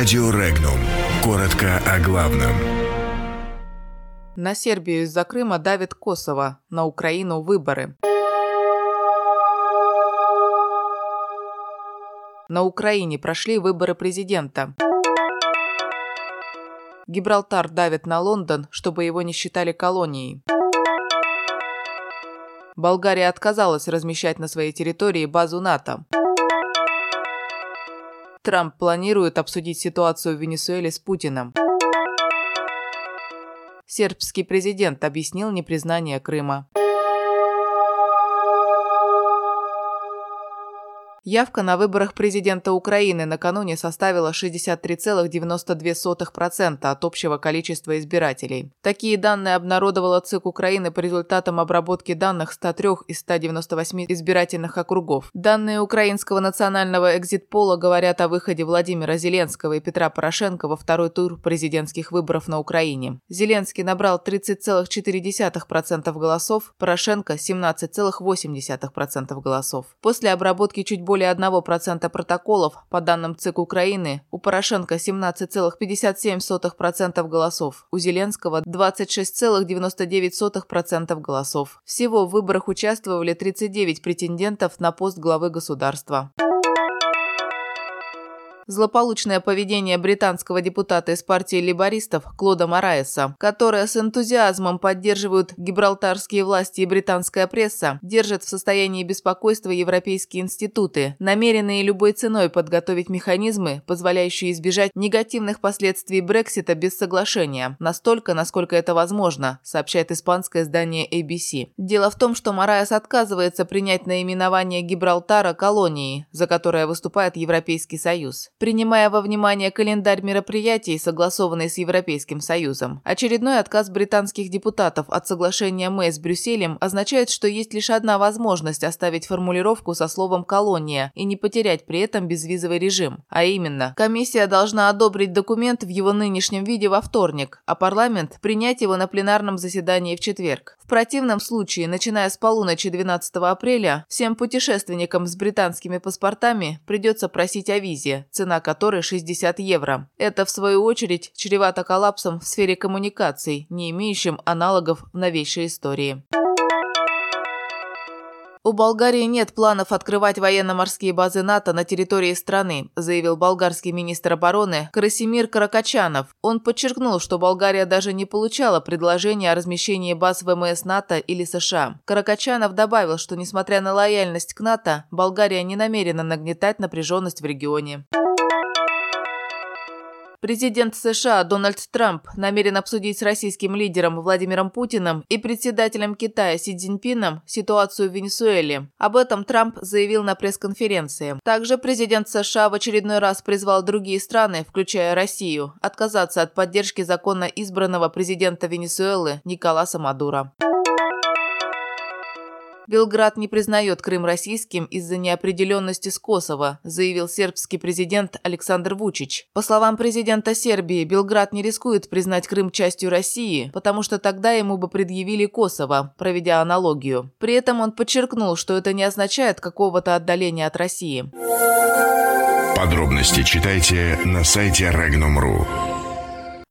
Радио Регнум. Коротко о главном. На Сербию из-за Крыма давит Косово, на Украину выборы. На Украине прошли выборы президента. Гибралтар давит на Лондон, чтобы его не считали колонией. Болгария отказалась размещать на своей территории базу НАТО. Трамп планирует обсудить ситуацию в Венесуэле с Путиным. Сербский президент объяснил непризнание Крыма. Явка на выборах президента Украины накануне составила 63,92% от общего количества избирателей. Такие данные обнародовала ЦИК Украины по результатам обработки данных 103 из 198 избирательных округов. Данные украинского национального экзитпола говорят о выходе Владимира Зеленского и Петра Порошенко во второй тур президентских выборов на Украине. Зеленский набрал 30,4% голосов, Порошенко – 17,8% голосов. После обработки чуть более 1% протоколов, по данным ЦИК Украины, у Порошенко 17,57% голосов, у Зеленского 26,99% голосов. Всего в выборах участвовали 39 претендентов на пост главы государства. Злополучное поведение британского депутата из партии лейбористов Клода Мораеса, которое с энтузиазмом поддерживают гибралтарские власти и британская пресса, держит в состоянии беспокойства европейские институты, намеренные любой ценой подготовить механизмы, позволяющие избежать негативных последствий Брексита без соглашения, настолько, насколько это возможно, сообщает испанское издание ABC. Дело в том, что Мораес отказывается принять наименование Гибралтара колонией, за которое выступает Европейский Союз принимая во внимание календарь мероприятий, согласованный с Европейским Союзом. Очередной отказ британских депутатов от соглашения Мэй с Брюсселем означает, что есть лишь одна возможность оставить формулировку со словом «колония» и не потерять при этом безвизовый режим. А именно, комиссия должна одобрить документ в его нынешнем виде во вторник, а парламент – принять его на пленарном заседании в четверг. Противном случае, начиная с полуночи 12 апреля, всем путешественникам с британскими паспортами придется просить о визе, цена которой 60 евро. Это, в свою очередь, чревато коллапсом в сфере коммуникаций, не имеющим аналогов в новейшей истории. «У Болгарии нет планов открывать военно-морские базы НАТО на территории страны», заявил болгарский министр обороны Красимир Каракачанов. Он подчеркнул, что Болгария даже не получала предложения о размещении баз ВМС НАТО или США. Каракачанов добавил, что несмотря на лояльность к НАТО, Болгария не намерена нагнетать напряженность в регионе. Президент США Дональд Трамп намерен обсудить с российским лидером Владимиром Путиным и председателем Китая Си Цзиньпином ситуацию в Венесуэле. Об этом Трамп заявил на пресс-конференции. Также президент США в очередной раз призвал другие страны, включая Россию, отказаться от поддержки законно избранного президента Венесуэлы Николаса Мадуро. Белград не признает Крым российским из-за неопределенности с Косово, заявил сербский президент Александр Вучич. По словам президента Сербии, Белград не рискует признать Крым частью России, потому что тогда ему бы предъявили Косово, проведя аналогию. При этом он подчеркнул, что это не означает какого-то отдаления от России. Подробности читайте на сайте Regnum.ru.